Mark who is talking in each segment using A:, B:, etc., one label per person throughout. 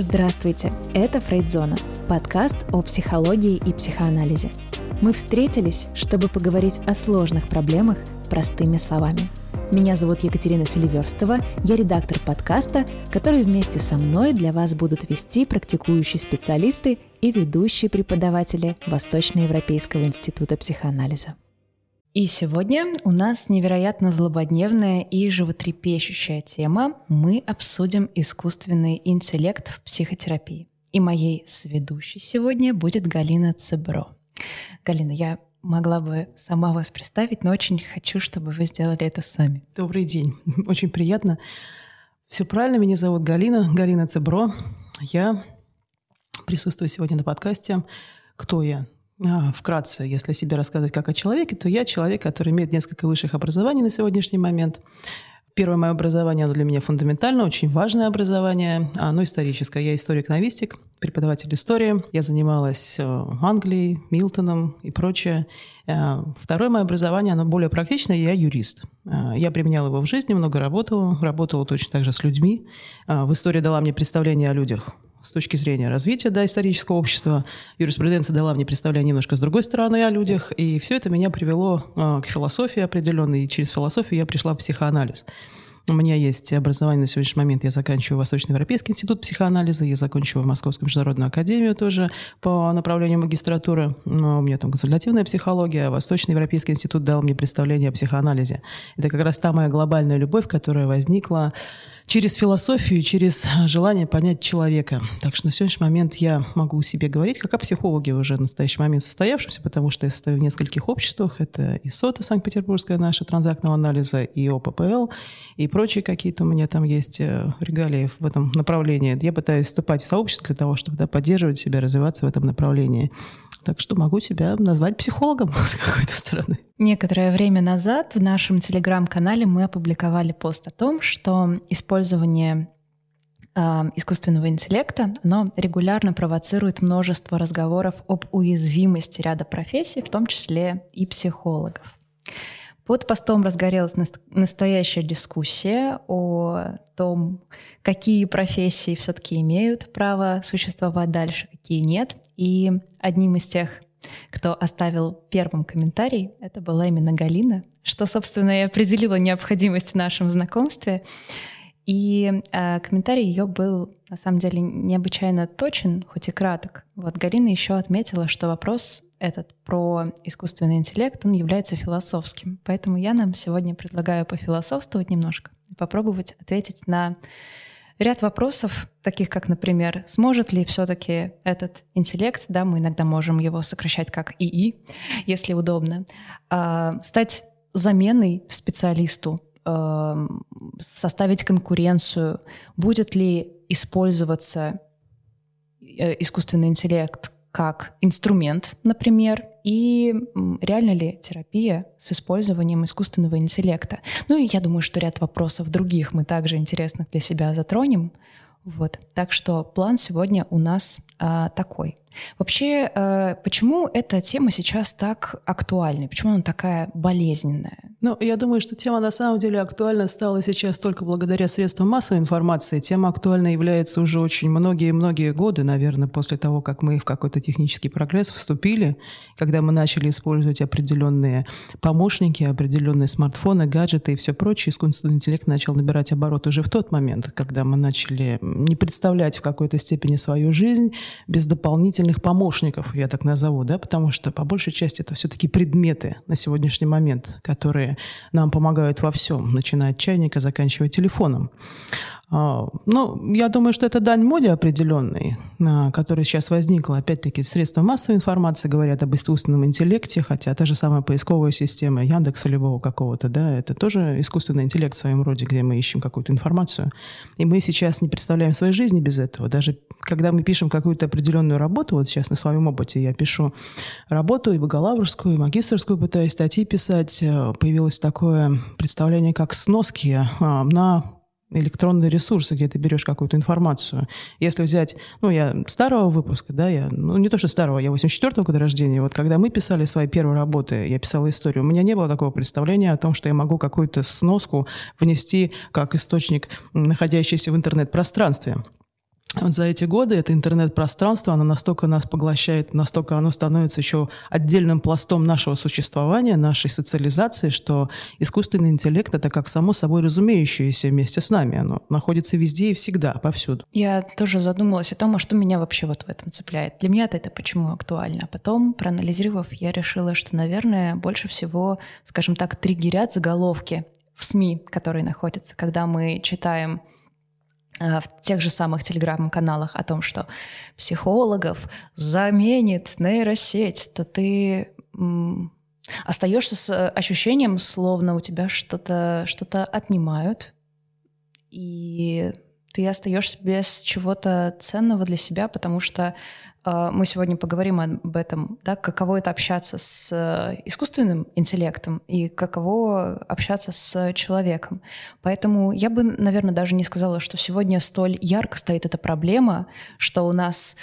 A: Здравствуйте, это Фрейдзона, подкаст о психологии и психоанализе. Мы встретились, чтобы поговорить о сложных проблемах простыми словами. Меня зовут Екатерина Селиверстова, я редактор подкаста, который вместе со мной для вас будут вести практикующие специалисты и ведущие преподаватели Восточноевропейского института психоанализа. И сегодня у нас невероятно злободневная и животрепещущая тема. Мы обсудим искусственный интеллект в психотерапии. И моей сведущей сегодня будет Галина Цебро. Галина, я могла бы сама вас представить, но очень хочу, чтобы вы сделали это сами.
B: Добрый день. Очень приятно. Все правильно, меня зовут Галина, Галина Цебро. Я присутствую сегодня на подкасте «Кто я?». А, вкратце, если себе рассказывать как о человеке, то я человек, который имеет несколько высших образований на сегодняшний момент. Первое мое образование, оно для меня фундаментально, очень важное образование, оно историческое. Я историк-новистик, преподаватель истории. Я занималась э, Англией, Милтоном и прочее. Э, второе мое образование, оно более практичное, я юрист. Э, я применяла его в жизни, много работала, работала точно так же с людьми. В истории дала мне представление о людях с точки зрения развития да, исторического общества. Юриспруденция дала мне представление немножко с другой стороны о людях, и все это меня привело э, к философии определенной, и через философию я пришла в психоанализ. У меня есть образование на сегодняшний момент. Я заканчиваю Восточноевропейский институт психоанализа, я закончила Московскую международную академию тоже по направлению магистратуры. Но у меня там консультативная психология. Восточноевропейский институт дал мне представление о психоанализе. Это как раз та моя глобальная любовь, которая возникла через философию, через желание понять человека. Так что на сегодняшний момент я могу себе говорить, как о психологе уже в настоящий момент состоявшемся, потому что я состою в нескольких обществах. Это и СОТа, Санкт-Петербургская наша транзактного анализа, и ОППЛ, и прочие какие-то у меня там есть э, регалии в этом направлении. Я пытаюсь вступать в сообщество для того, чтобы да, поддерживать себя, развиваться в этом направлении. Так что могу себя назвать психологом с какой-то стороны.
A: Некоторое время назад в нашем телеграм-канале мы опубликовали пост о том, что использование а, искусственного интеллекта, оно регулярно провоцирует множество разговоров об уязвимости ряда профессий, в том числе и психологов. Под постом разгорелась настоящая дискуссия о том, какие профессии все-таки имеют право существовать дальше, какие нет. И одним из тех, кто оставил первым комментарий, это была именно Галина, что, собственно, и определило необходимость в нашем знакомстве. И э, комментарий ее был на самом деле необычайно точен, хоть и краток. Вот Галина еще отметила, что вопрос этот про искусственный интеллект, он является философским. Поэтому я нам сегодня предлагаю пофилософствовать немножко и попробовать ответить на ряд вопросов, таких как, например, сможет ли все-таки этот интеллект, да, мы иногда можем его сокращать как ИИ, если удобно, а, стать заменой специалисту, составить конкуренцию, будет ли использоваться э, искусственный интеллект как инструмент, например, и реально ли терапия с использованием искусственного интеллекта. Ну и я думаю, что ряд вопросов других мы также интересных для себя затронем. Вот. Так что план сегодня у нас а, такой. Вообще, а, почему эта тема сейчас так актуальна? Почему она такая болезненная?
B: Ну, я думаю, что тема на самом деле актуальна стала сейчас только благодаря средствам массовой информации. Тема актуальна является уже очень многие-многие годы, наверное, после того, как мы в какой-то технический прогресс вступили, когда мы начали использовать определенные помощники, определенные смартфоны, гаджеты и все прочее. Искусственный интеллект начал набирать оборот уже в тот момент, когда мы начали не представлять в какой-то степени свою жизнь без дополнительных помощников, я так назову, да, потому что по большей части это все-таки предметы на сегодняшний момент, которые нам помогают во всем, начиная от чайника, заканчивая телефоном. А, ну, я думаю, что это дань моде определенной, а, которая сейчас возникла. Опять-таки, средства массовой информации говорят об искусственном интеллекте, хотя та же самая поисковая система Яндекса любого какого-то, да, это тоже искусственный интеллект в своем роде, где мы ищем какую-то информацию. И мы сейчас не представляем своей жизни без этого. Даже когда мы пишем какую-то определенную работу, вот сейчас на своем опыте я пишу работу и бакалаврскую, и магистрскую, пытаюсь статьи писать, э, появилось такое представление, как сноски а, на электронные ресурсы, где ты берешь какую-то информацию. Если взять, ну, я старого выпуска, да, я, ну, не то, что старого, я 84-го года рождения, вот когда мы писали свои первые работы, я писала историю, у меня не было такого представления о том, что я могу какую-то сноску внести как источник, находящийся в интернет-пространстве. Вот за эти годы это интернет-пространство, оно настолько нас поглощает, настолько оно становится еще отдельным пластом нашего существования, нашей социализации, что искусственный интеллект — это как само собой разумеющееся вместе с нами. Оно находится везде и всегда, повсюду.
A: Я тоже задумалась о том, а что меня вообще вот в этом цепляет. Для меня это почему актуально. А потом, проанализировав, я решила, что, наверное, больше всего, скажем так, триггерят заголовки в СМИ, которые находятся, когда мы читаем в тех же самых телеграм-каналах о том, что психологов заменит нейросеть, то ты остаешься с ощущением, словно у тебя что-то что отнимают, и ты остаешься без чего-то ценного для себя, потому что э, мы сегодня поговорим об этом, да, каково это общаться с э, искусственным интеллектом и каково общаться с человеком. Поэтому я бы, наверное, даже не сказала, что сегодня столь ярко стоит эта проблема, что у нас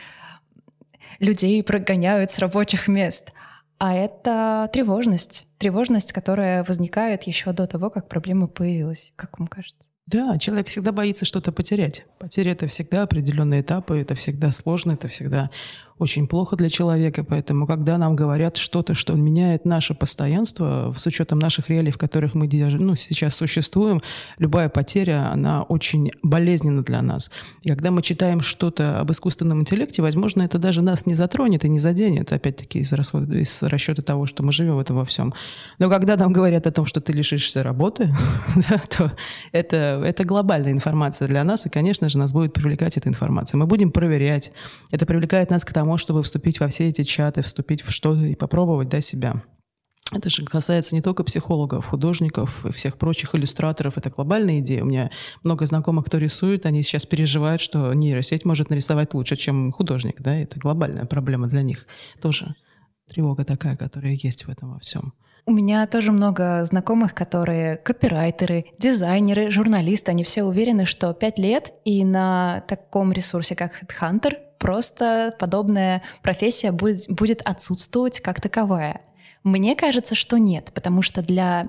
A: людей прогоняют с рабочих мест. А это тревожность. Тревожность, которая возникает еще до того, как проблема появилась, как вам кажется?
B: Да, человек всегда боится что-то потерять. Потеря — это всегда определенные этапы, это всегда сложно, это всегда очень плохо для человека, поэтому когда нам говорят что-то, что меняет наше постоянство, с учетом наших реалий, в которых мы ну, сейчас существуем, любая потеря, она очень болезненна для нас. И когда мы читаем что-то об искусственном интеллекте, возможно, это даже нас не затронет и не заденет, опять-таки из, расхода, из расчета того, что мы живем в этом во всем. Но когда нам говорят о том, что ты лишишься работы, то это, это глобальная информация для нас, и, конечно же, нас будет привлекать эта информация. Мы будем проверять. Это привлекает нас к тому, тому, чтобы вступить во все эти чаты, вступить в что-то и попробовать да, себя. Это же касается не только психологов, художников и всех прочих иллюстраторов. Это глобальная идея. У меня много знакомых, кто рисует, они сейчас переживают, что нейросеть может нарисовать лучше, чем художник. Да? Это глобальная проблема для них. Тоже тревога такая, которая есть в этом во всем.
A: У меня тоже много знакомых, которые копирайтеры, дизайнеры, журналисты. Они все уверены, что пять лет и на таком ресурсе, как HeadHunter, просто подобная профессия будет, будет отсутствовать как таковая. Мне кажется, что нет, потому что для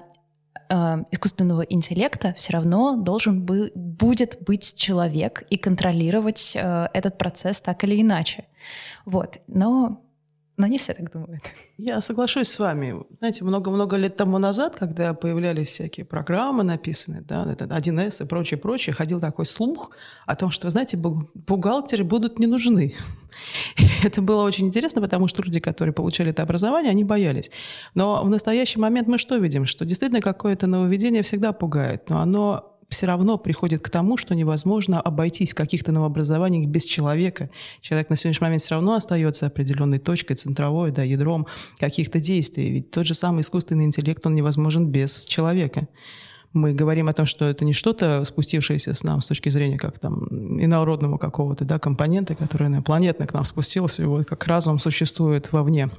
A: э, искусственного интеллекта все равно должен бы, будет быть человек и контролировать э, этот процесс так или иначе. Вот. Но но не все так думают.
B: Я соглашусь с вами. Знаете, много-много лет тому назад, когда появлялись всякие программы написанные, да, 1С и прочее, прочее, ходил такой слух о том, что, знаете, бухгалтеры будут не нужны. это было очень интересно, потому что люди, которые получали это образование, они боялись. Но в настоящий момент мы что видим? Что действительно какое-то нововведение всегда пугает, но оно все равно приходит к тому, что невозможно обойтись в каких-то новообразованиях без человека. Человек на сегодняшний момент все равно остается определенной точкой, центровой, да, ядром каких-то действий. Ведь тот же самый искусственный интеллект, он невозможен без человека. Мы говорим о том, что это не что-то спустившееся с нам с точки зрения как там инородного какого-то да, компонента, который планетно к нам спустился, вот как разум существует вовне.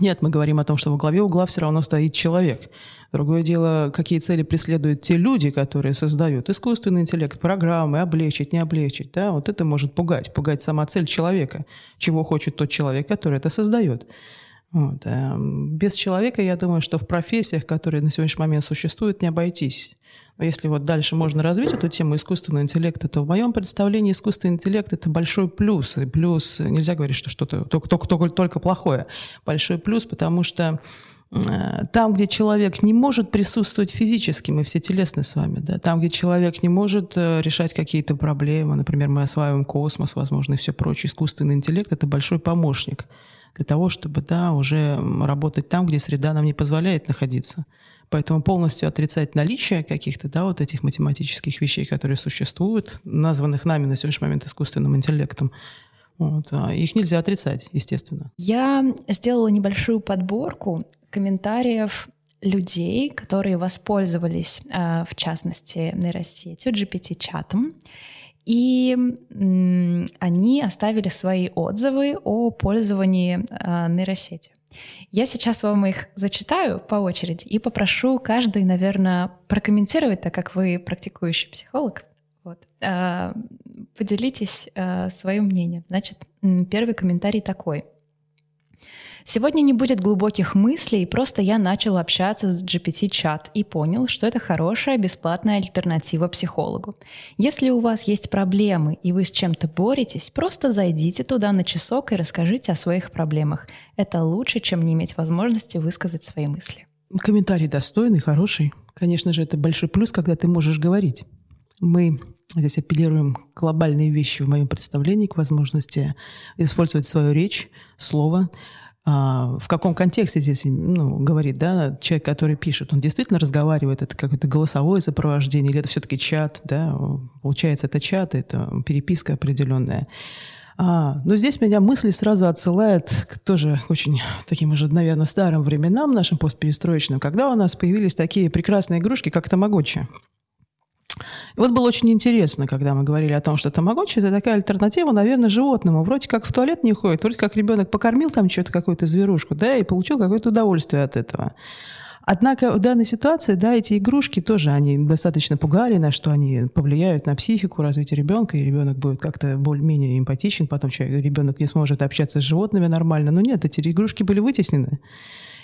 B: Нет, мы говорим о том, что во главе угла все равно стоит человек. Другое дело, какие цели преследуют те люди, которые создают искусственный интеллект, программы, облегчить, не облегчить. Да? Вот это может пугать, пугать сама цель человека, чего хочет тот человек, который это создает. Вот. Эм, без человека, я думаю, что в профессиях, которые на сегодняшний момент существуют, не обойтись. Если вот дальше можно развить эту тему искусственного интеллекта, то в моем представлении искусственный интеллект — это большой плюс. И плюс, нельзя говорить, что что-то только, только, только плохое. Большой плюс, потому что э, там, где человек не может присутствовать физически, мы все телесны с вами, да, там, где человек не может э, решать какие-то проблемы, например, мы осваиваем космос, возможно, и все прочее, искусственный интеллект — это большой помощник для того, чтобы, да, уже работать там, где среда нам не позволяет находиться. Поэтому полностью отрицать наличие каких-то, да, вот этих математических вещей, которые существуют, названных нами на сегодняшний момент искусственным интеллектом, вот, а их нельзя отрицать, естественно.
A: Я сделала небольшую подборку комментариев людей, которые воспользовались, а, в частности, нейросетью, GPT-чатом, и они оставили свои отзывы о пользовании а, нейросетью. Я сейчас вам их зачитаю по очереди и попрошу каждый, наверное, прокомментировать, так как вы практикующий психолог. Вот. А, поделитесь а, своим мнением. Значит, первый комментарий такой. Сегодня не будет глубоких мыслей, просто я начал общаться с GPT-чат и понял, что это хорошая бесплатная альтернатива психологу. Если у вас есть проблемы и вы с чем-то боретесь, просто зайдите туда на часок и расскажите о своих проблемах. Это лучше, чем не иметь возможности высказать свои мысли.
B: Комментарий достойный, хороший. Конечно же, это большой плюс, когда ты можешь говорить. Мы здесь апеллируем глобальные вещи в моем представлении, к возможности использовать свою речь, слово, а, в каком контексте здесь ну, говорит, да, человек, который пишет, он действительно разговаривает, это какое-то голосовое сопровождение, или это все-таки чат, да, получается, это чат, это переписка определенная. А, но здесь меня мысли сразу отсылают к тоже очень таким уже, наверное, старым временам нашим постперестроечным, когда у нас появились такие прекрасные игрушки, как тамагочи. Вот было очень интересно, когда мы говорили о том, что тамагочи – это такая альтернатива, наверное, животному. Вроде как в туалет не ходит, вроде как ребенок покормил там что-то, какую-то зверушку, да, и получил какое-то удовольствие от этого. Однако в данной ситуации, да, эти игрушки тоже, они достаточно пугали нас, что они повлияют на психику, развитие ребенка, и ребенок будет как-то более-менее эмпатичен, потом человек, ребенок не сможет общаться с животными нормально. Но нет, эти игрушки были вытеснены.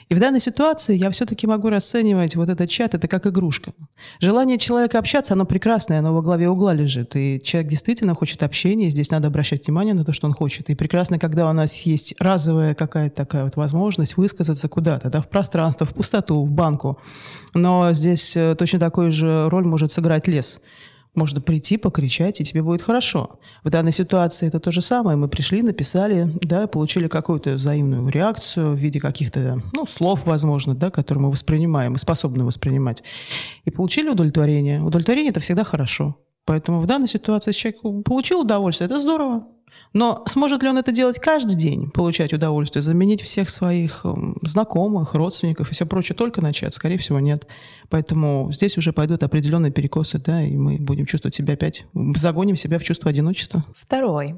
B: И в данной ситуации я все-таки могу расценивать вот этот чат, это как игрушка. Желание человека общаться, оно прекрасное, оно во главе угла лежит. И человек действительно хочет общения, здесь надо обращать внимание на то, что он хочет. И прекрасно, когда у нас есть разовая какая-то такая вот возможность высказаться куда-то, да, в пространство, в пустоту, в банку. Но здесь э, точно такую же роль может сыграть лес. Можно прийти, покричать, и тебе будет хорошо. В данной ситуации это то же самое. Мы пришли, написали, да, получили какую-то взаимную реакцию в виде каких-то, ну, слов, возможно, да, которые мы воспринимаем и способны воспринимать. И получили удовлетворение. Удовлетворение – это всегда хорошо. Поэтому в данной ситуации человек получил удовольствие, это здорово. Но сможет ли он это делать каждый день, получать удовольствие, заменить всех своих эм, знакомых, родственников и все прочее только начать? Скорее всего, нет. Поэтому здесь уже пойдут определенные перекосы, да, и мы будем чувствовать себя опять, загоним себя в чувство одиночества.
A: Второй.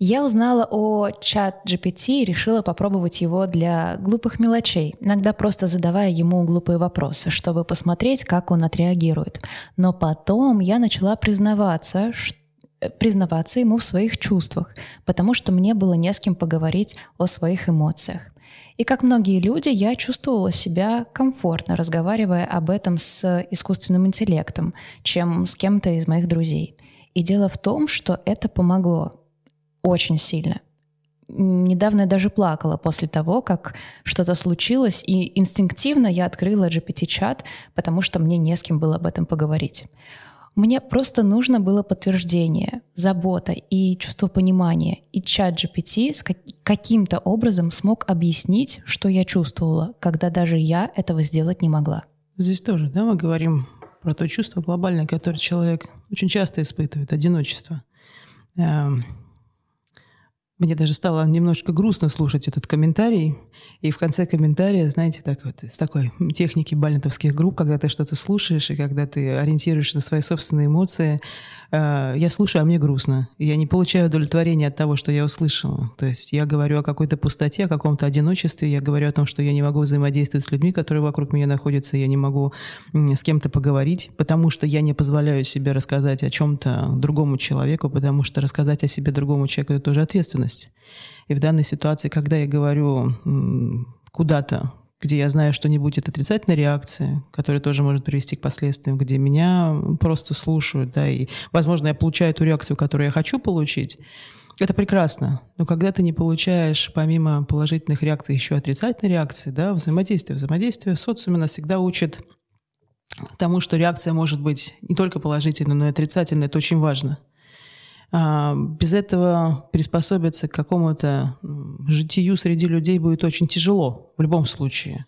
A: Я узнала о чат GPT и решила попробовать его для глупых мелочей, иногда просто задавая ему глупые вопросы, чтобы посмотреть, как он отреагирует. Но потом я начала признаваться, что признаваться ему в своих чувствах, потому что мне было не с кем поговорить о своих эмоциях. И как многие люди, я чувствовала себя комфортно, разговаривая об этом с искусственным интеллектом, чем с кем-то из моих друзей. И дело в том, что это помогло очень сильно. Недавно я даже плакала после того, как что-то случилось, и инстинктивно я открыла GPT-чат, потому что мне не с кем было об этом поговорить. Мне просто нужно было подтверждение, забота и чувство понимания. И чат GPT каким-то образом смог объяснить, что я чувствовала, когда даже я этого сделать не могла.
B: Здесь тоже, да, мы говорим про то чувство глобальное, которое человек очень часто испытывает, одиночество. Мне даже стало немножко грустно слушать этот комментарий. И в конце комментария, знаете, так вот, с такой техники балентовских групп, когда ты что-то слушаешь, и когда ты ориентируешься на свои собственные эмоции, Э, я слушаю, а мне грустно. Я не получаю удовлетворения от того, что я услышала. То есть я говорю о какой-то пустоте, о каком-то одиночестве, я говорю о том, что я не могу взаимодействовать с людьми, которые вокруг меня находятся, я не могу с кем-то поговорить, потому что я не позволяю себе рассказать о чем-то другому человеку, потому что рассказать о себе другому человеку – это тоже ответственность. И в данной ситуации, когда я говорю куда-то где я знаю, что не будет отрицательной реакции, которая тоже может привести к последствиям, где меня просто слушают, да, и, возможно, я получаю ту реакцию, которую я хочу получить, это прекрасно. Но когда ты не получаешь, помимо положительных реакций, еще отрицательной реакции, да, взаимодействие. Взаимодействие в социуме нас всегда учит тому, что реакция может быть не только положительной, но и отрицательной. Это очень важно. А, без этого приспособиться к какому-то житию среди людей будет очень тяжело в любом случае.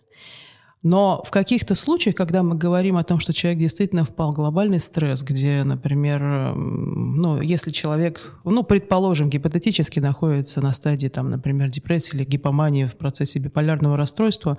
B: Но в каких-то случаях, когда мы говорим о том, что человек действительно впал в глобальный стресс, где, например, ну, если человек, ну, предположим, гипотетически находится на стадии, там, например, депрессии или гипомании в процессе биполярного расстройства,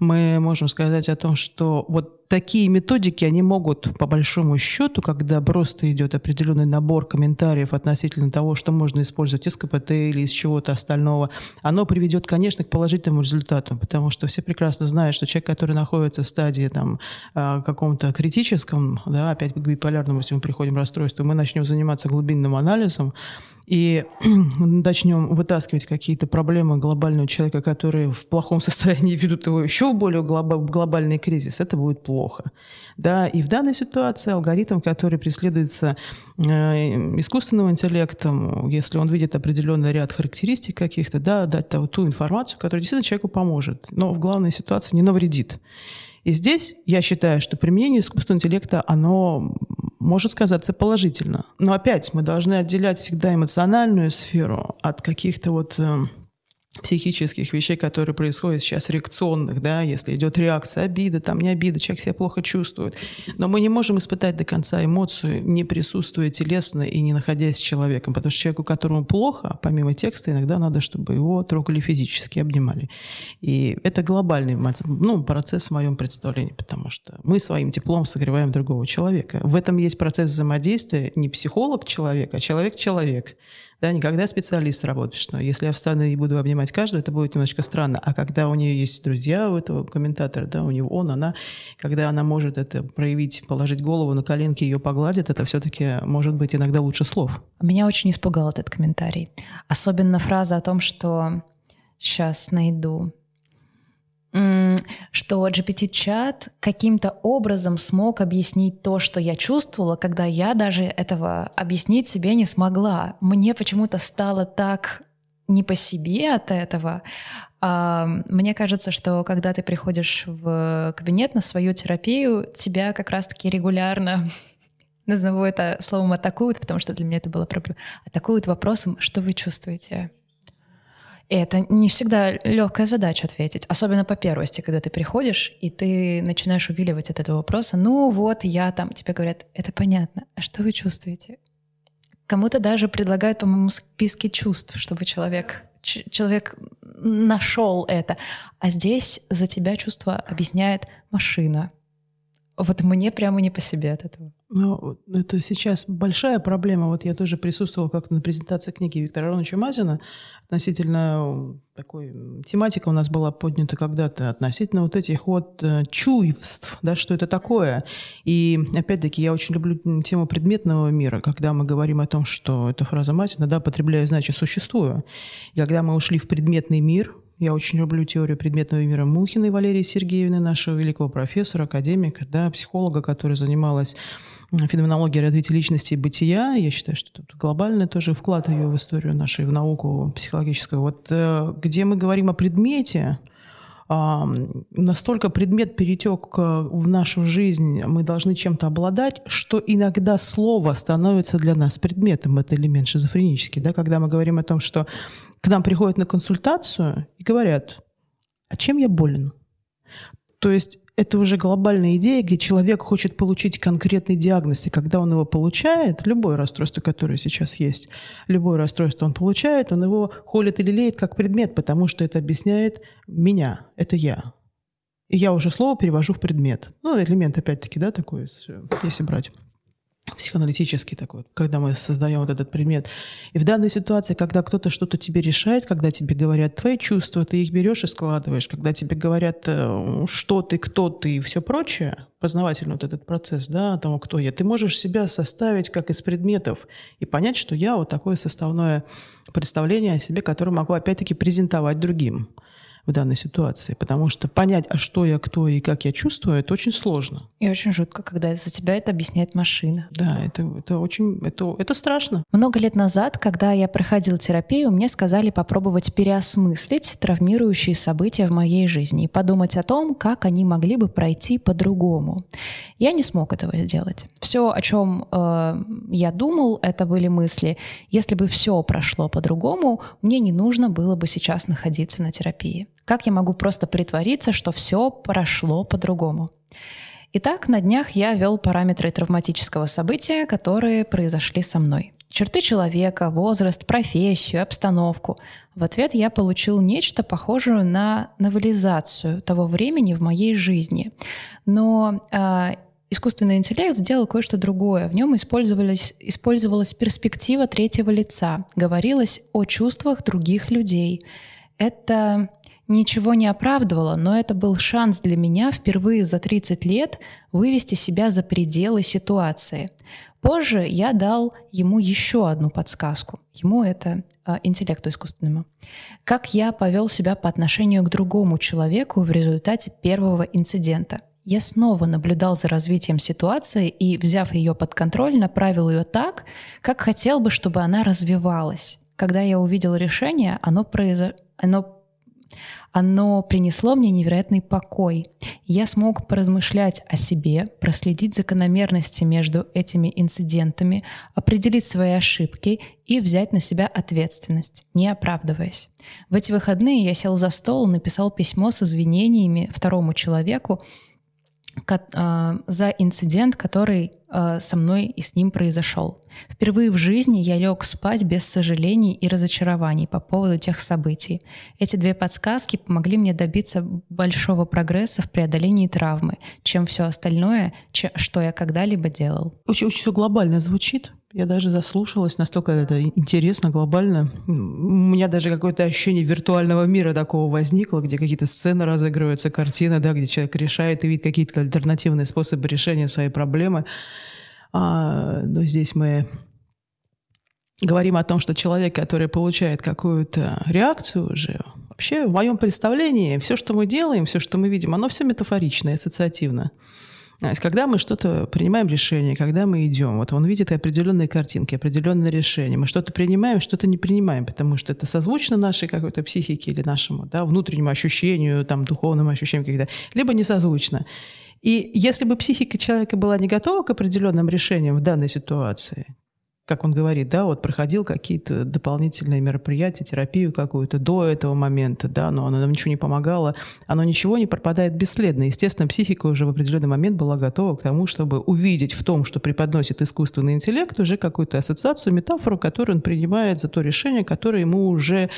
B: мы можем сказать о том, что вот такие методики, они могут, по большому счету, когда просто идет определенный набор комментариев относительно того, что можно использовать из КПТ или из чего-то остального, оно приведет, конечно, к положительному результату, потому что все прекрасно знают, что человек, который находится в стадии там а, каком-то критическом, да, опять к биполярному, если мы приходим расстройству, мы начнем заниматься глубинным анализом, и начнем вытаскивать какие-то проблемы глобального человека, которые в плохом состоянии ведут его еще в более глобальный кризис, это будет плохо. Да, и в данной ситуации алгоритм, который преследуется э, искусственным интеллектом, если он видит определенный ряд характеристик каких-то, да, дать ту, информацию, которая действительно человеку поможет, но в главной ситуации не навредит. И здесь я считаю, что применение искусственного интеллекта, оно может сказаться положительно. Но опять мы должны отделять всегда эмоциональную сферу от каких-то вот эм, психических вещей, которые происходят сейчас, реакционных, да, если идет реакция, обида, там не обида, человек себя плохо чувствует. Но мы не можем испытать до конца эмоцию, не присутствуя телесно и не находясь с человеком, потому что человеку, которому плохо, помимо текста, иногда надо, чтобы его трогали физически, обнимали. И это глобальный ну, процесс в моем представлении, потому что мы своим теплом согреваем другого человека. В этом есть процесс взаимодействия не психолог человек, а человек-человек. Да, никогда специалист работает, что если я встану и буду обнимать каждого, это будет немножко странно. А когда у нее есть друзья у этого комментатора, да, у него он, она, когда она может это проявить, положить голову на коленки, ее погладит, это все-таки может быть иногда лучше слов.
A: Меня очень испугал этот комментарий. Особенно фраза о том, что сейчас найду что GPT-чат каким-то образом смог объяснить то, что я чувствовала, когда я даже этого объяснить себе не смогла. Мне почему-то стало так не по себе от этого. А мне кажется, что когда ты приходишь в кабинет на свою терапию, тебя как раз-таки регулярно назову это словом атакуют, потому что для меня это было проблема. Атакуют вопросом, что вы чувствуете и это не всегда легкая задача ответить, особенно по первости, когда ты приходишь, и ты начинаешь увиливать от этого вопроса. Ну вот, я там, тебе говорят, это понятно, а что вы чувствуете? Кому-то даже предлагают, по-моему, списки чувств, чтобы человек, человек нашел это. А здесь за тебя чувство объясняет машина. Вот мне прямо не по себе от этого.
B: Ну, это сейчас большая проблема. Вот я тоже присутствовала как-то на презентации книги Виктора Ароновича Мазина. Относительно такой тематика у нас была поднята когда-то относительно вот этих вот э, чувств, да, что это такое. И опять-таки я очень люблю тему предметного мира, когда мы говорим о том, что эта фраза Мазина, да, потребляю, значит, существую. И когда мы ушли в предметный мир, я очень люблю теорию предметного мира Мухиной Валерии Сергеевны, нашего великого профессора, академика, да, психолога, которая занималась феноменология развития личности и бытия. Я считаю, что тут глобальный тоже вклад ее в историю нашей, в науку психологическую. Вот э, где мы говорим о предмете, настолько предмет перетек в нашу жизнь, мы должны чем-то обладать, что иногда слово становится для нас предметом. Это элемент шизофренический. Да? Когда мы говорим о том, что к нам приходят на консультацию и говорят, а чем я болен? То есть это уже глобальная идея, где человек хочет получить конкретный диагноз, и когда он его получает, любое расстройство, которое сейчас есть, любое расстройство он получает, он его холит или леет как предмет, потому что это объясняет меня, это я. И я уже слово перевожу в предмет. Ну, элемент, опять-таки, да, такой, если брать психоаналитический такой, когда мы создаем вот этот предмет. И в данной ситуации, когда кто-то что-то тебе решает, когда тебе говорят твои чувства, ты их берешь и складываешь, когда тебе говорят, э, что ты, кто ты и все прочее, познавательный вот этот процесс, да, того, кто я, ты можешь себя составить как из предметов и понять, что я вот такое составное представление о себе, которое могу опять-таки презентовать другим в данной ситуации, потому что понять, а что я, кто и как я чувствую, это очень сложно.
A: И очень жутко, когда за тебя это объясняет машина.
B: Да, это, это очень, это, это страшно.
A: Много лет назад, когда я проходила терапию, мне сказали попробовать переосмыслить травмирующие события в моей жизни и подумать о том, как они могли бы пройти по-другому. Я не смог этого сделать. Все, о чем э, я думал, это были мысли. Если бы все прошло по-другому, мне не нужно было бы сейчас находиться на терапии. Как я могу просто притвориться, что все прошло по-другому? Итак, на днях я вел параметры травматического события, которые произошли со мной. Черты человека, возраст, профессию, обстановку. В ответ я получил нечто похожее на новелизацию того времени в моей жизни. Но э, искусственный интеллект сделал кое-что другое. В нем использовалась, использовалась перспектива третьего лица. Говорилось о чувствах других людей. Это ничего не оправдывало, но это был шанс для меня впервые за 30 лет вывести себя за пределы ситуации. Позже я дал ему еще одну подсказку. Ему это э, интеллекту искусственному. Как я повел себя по отношению к другому человеку в результате первого инцидента. Я снова наблюдал за развитием ситуации и, взяв ее под контроль, направил ее так, как хотел бы, чтобы она развивалась. Когда я увидел решение, оно, произо... оно оно принесло мне невероятный покой. Я смог поразмышлять о себе, проследить закономерности между этими инцидентами, определить свои ошибки и взять на себя ответственность, не оправдываясь. В эти выходные я сел за стол и написал письмо с извинениями второму человеку, за инцидент, который а, со мной и с ним произошел. Впервые в жизни я лег спать без сожалений и разочарований по поводу тех событий. Эти две подсказки помогли мне добиться большого прогресса в преодолении травмы, чем все остальное, что я когда-либо делал.
B: Очень, очень все глобально звучит. Я даже заслушалась, настолько это интересно, глобально. У меня даже какое-то ощущение виртуального мира такого возникло, где какие-то сцены разыгрываются, картины, да, где человек решает и видит какие-то альтернативные способы решения своей проблемы. А, но здесь мы говорим о том, что человек, который получает какую-то реакцию уже, вообще в моем представлении все, что мы делаем, все, что мы видим, оно все метафорично ассоциативно. То есть, когда мы что-то принимаем решение, когда мы идем, вот он видит определенные картинки, определенные решения. Мы что-то принимаем, что-то не принимаем, потому что это созвучно нашей какой-то психике или нашему да, внутреннему ощущению, там, духовному ощущению каких-то, либо не созвучно. И если бы психика человека была не готова к определенным решениям в данной ситуации, как он говорит, да, вот проходил какие-то дополнительные мероприятия, терапию какую-то до этого момента, да, но оно нам ничего не помогало, оно ничего не пропадает бесследно. Естественно, психика уже в определенный момент была готова к тому, чтобы увидеть в том, что преподносит искусственный интеллект, уже какую-то ассоциацию, метафору, которую он принимает за то решение, которое ему уже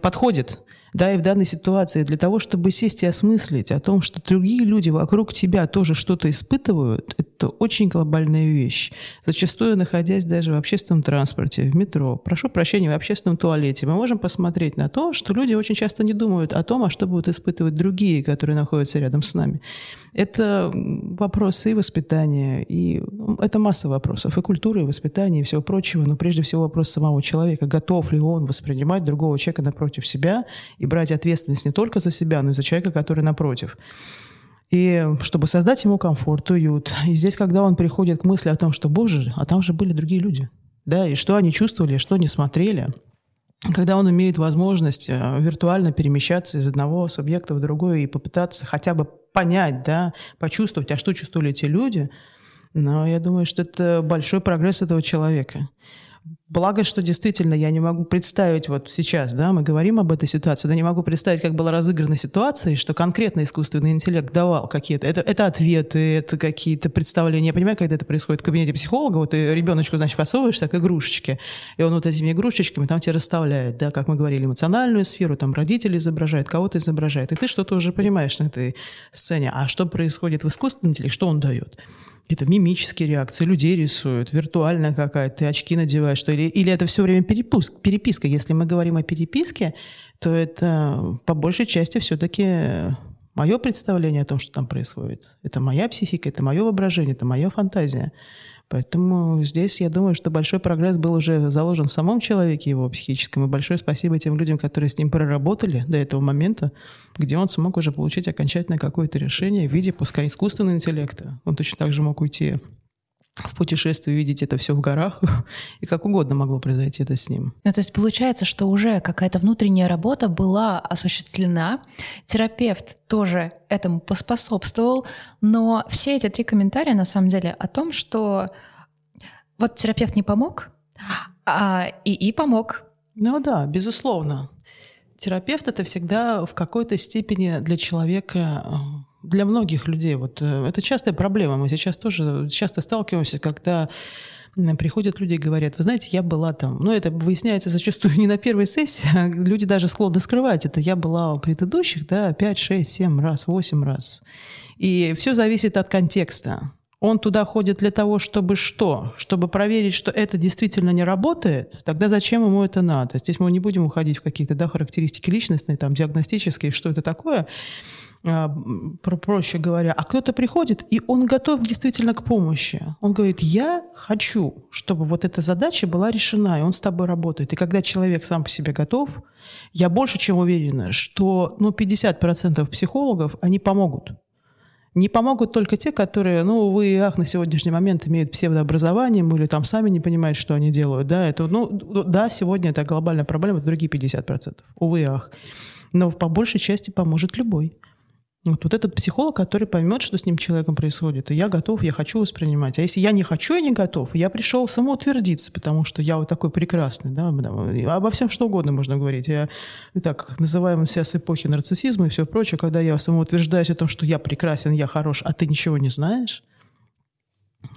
B: подходит да, и в данной ситуации для того, чтобы сесть и осмыслить о том, что другие люди вокруг тебя тоже что-то испытывают, это очень глобальная вещь. Зачастую, находясь даже в общественном транспорте, в метро, прошу прощения, в общественном туалете, мы можем посмотреть на то, что люди очень часто не думают о том, а что будут испытывать другие, которые находятся рядом с нами. Это вопросы и воспитания, и это масса вопросов, и культуры, и воспитания, и всего прочего, но прежде всего вопрос самого человека, готов ли он воспринимать другого человека напротив себя брать ответственность не только за себя, но и за человека, который напротив. И чтобы создать ему комфорт, уют. И здесь, когда он приходит к мысли о том, что, боже, а там же были другие люди, да, и что они чувствовали, что они смотрели, когда он имеет возможность э, виртуально перемещаться из одного субъекта в другой и попытаться хотя бы понять, да, почувствовать, а что чувствовали эти люди, но я думаю, что это большой прогресс этого человека. Благо, что действительно я не могу представить вот сейчас, да, мы говорим об этой ситуации, да не могу представить, как была разыграна ситуация, и что конкретно искусственный интеллект давал какие-то, это, это ответы, это какие-то представления. Я понимаю, когда это происходит в кабинете психолога, вот ты ребеночку, значит, посовываешь так игрушечки, и он вот этими игрушечками там тебе расставляет, да, как мы говорили, эмоциональную сферу, там родители изображают, кого-то изображает, и ты что-то уже понимаешь на этой сцене. А что происходит в искусственном интеллекте, что он дает? Какие-то мимические реакции, людей рисуют, виртуальная какая-то, ты очки надеваешь, что или, или это все время перепуск, переписка. Если мы говорим о переписке, то это по большей части все-таки мое представление о том, что там происходит. Это моя психика, это мое воображение, это моя фантазия. Поэтому здесь я думаю, что большой прогресс был уже заложен в самом человеке, его психическом. И большое спасибо тем людям, которые с ним проработали до этого момента, где он смог уже получить окончательное какое-то решение в виде, пускай искусственного интеллекта. Он точно так же мог уйти в путешествии видеть это все в горах, и как угодно могло произойти это с ним.
A: Ну, то есть получается, что уже какая-то внутренняя работа была осуществлена, терапевт тоже этому поспособствовал, но все эти три комментария на самом деле о том, что вот терапевт не помог, а ИИ помог.
B: Ну да, безусловно. Терапевт это всегда в какой-то степени для человека э, для многих людей вот э, это частая проблема. Мы сейчас тоже часто сталкиваемся, когда приходят люди и говорят, вы знаете, я была там, ну это выясняется зачастую не на первой сессии, а люди даже склонны скрывать это. Я была у предыдущих, да, 5, 6, 7 раз, 8 раз. И все зависит от контекста. он туда ходит для того, чтобы что? Чтобы проверить, что это действительно не работает? Тогда зачем ему это надо? Здесь мы не будем уходить в какие-то да, характеристики личностные, там, диагностические, что это такое. А, проще говоря, а кто-то приходит, и он готов действительно к помощи. Он говорит, я хочу, чтобы вот эта задача была решена, и он с тобой работает. И когда человек сам по себе готов, я больше чем уверена, что ну, 50% психологов, они помогут. Не помогут только те, которые, ну, увы ах, на сегодняшний момент имеют псевдообразование или там сами не понимают, что они делают. Да, это, ну, да, сегодня это глобальная проблема, это другие 50%. Увы ах. Но по большей части поможет любой. Вот, вот этот психолог, который поймет, что с ним человеком происходит, и я готов, я хочу воспринимать. А если я не хочу, я не готов, я пришел самоутвердиться, потому что я вот такой прекрасный, да, обо всем что угодно можно говорить. Я так называемый себя с эпохи нарциссизма и все прочее, когда я самоутверждаюсь о том, что я прекрасен, я хорош, а ты ничего не знаешь,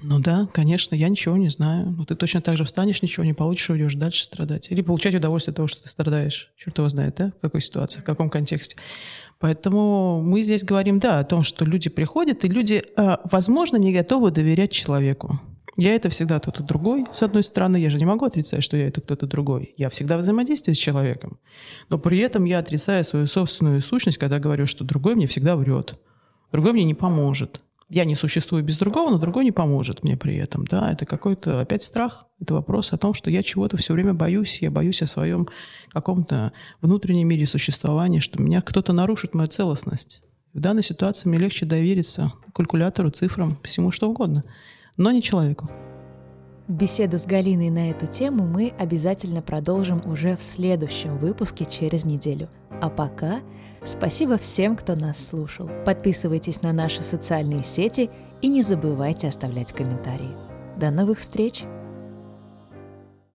B: ну да, конечно, я ничего не знаю. Но ты точно так же встанешь, ничего не получишь, уйдешь дальше страдать. Или получать удовольствие от того, что ты страдаешь. Черт его знает, да? В какой ситуации, в каком контексте. Поэтому мы здесь говорим, да, о том, что люди приходят, и люди, а, возможно, не готовы доверять человеку. Я это всегда кто-то другой. С одной стороны, я же не могу отрицать, что я это кто-то другой. Я всегда взаимодействую с человеком. Но при этом я отрицаю свою собственную сущность, когда говорю, что другой мне всегда врет. Другой мне не поможет я не существую без другого, но другой не поможет мне при этом. Да, это какой-то опять страх. Это вопрос о том, что я чего-то все время боюсь. Я боюсь о своем каком-то внутреннем мире существования, что меня кто-то нарушит мою целостность. В данной ситуации мне легче довериться калькулятору, цифрам, всему что угодно, но не человеку.
A: Беседу с Галиной на эту тему мы обязательно продолжим уже в следующем выпуске через неделю. А пока спасибо всем, кто нас слушал. Подписывайтесь на наши социальные сети и не забывайте оставлять комментарии. До новых встреч!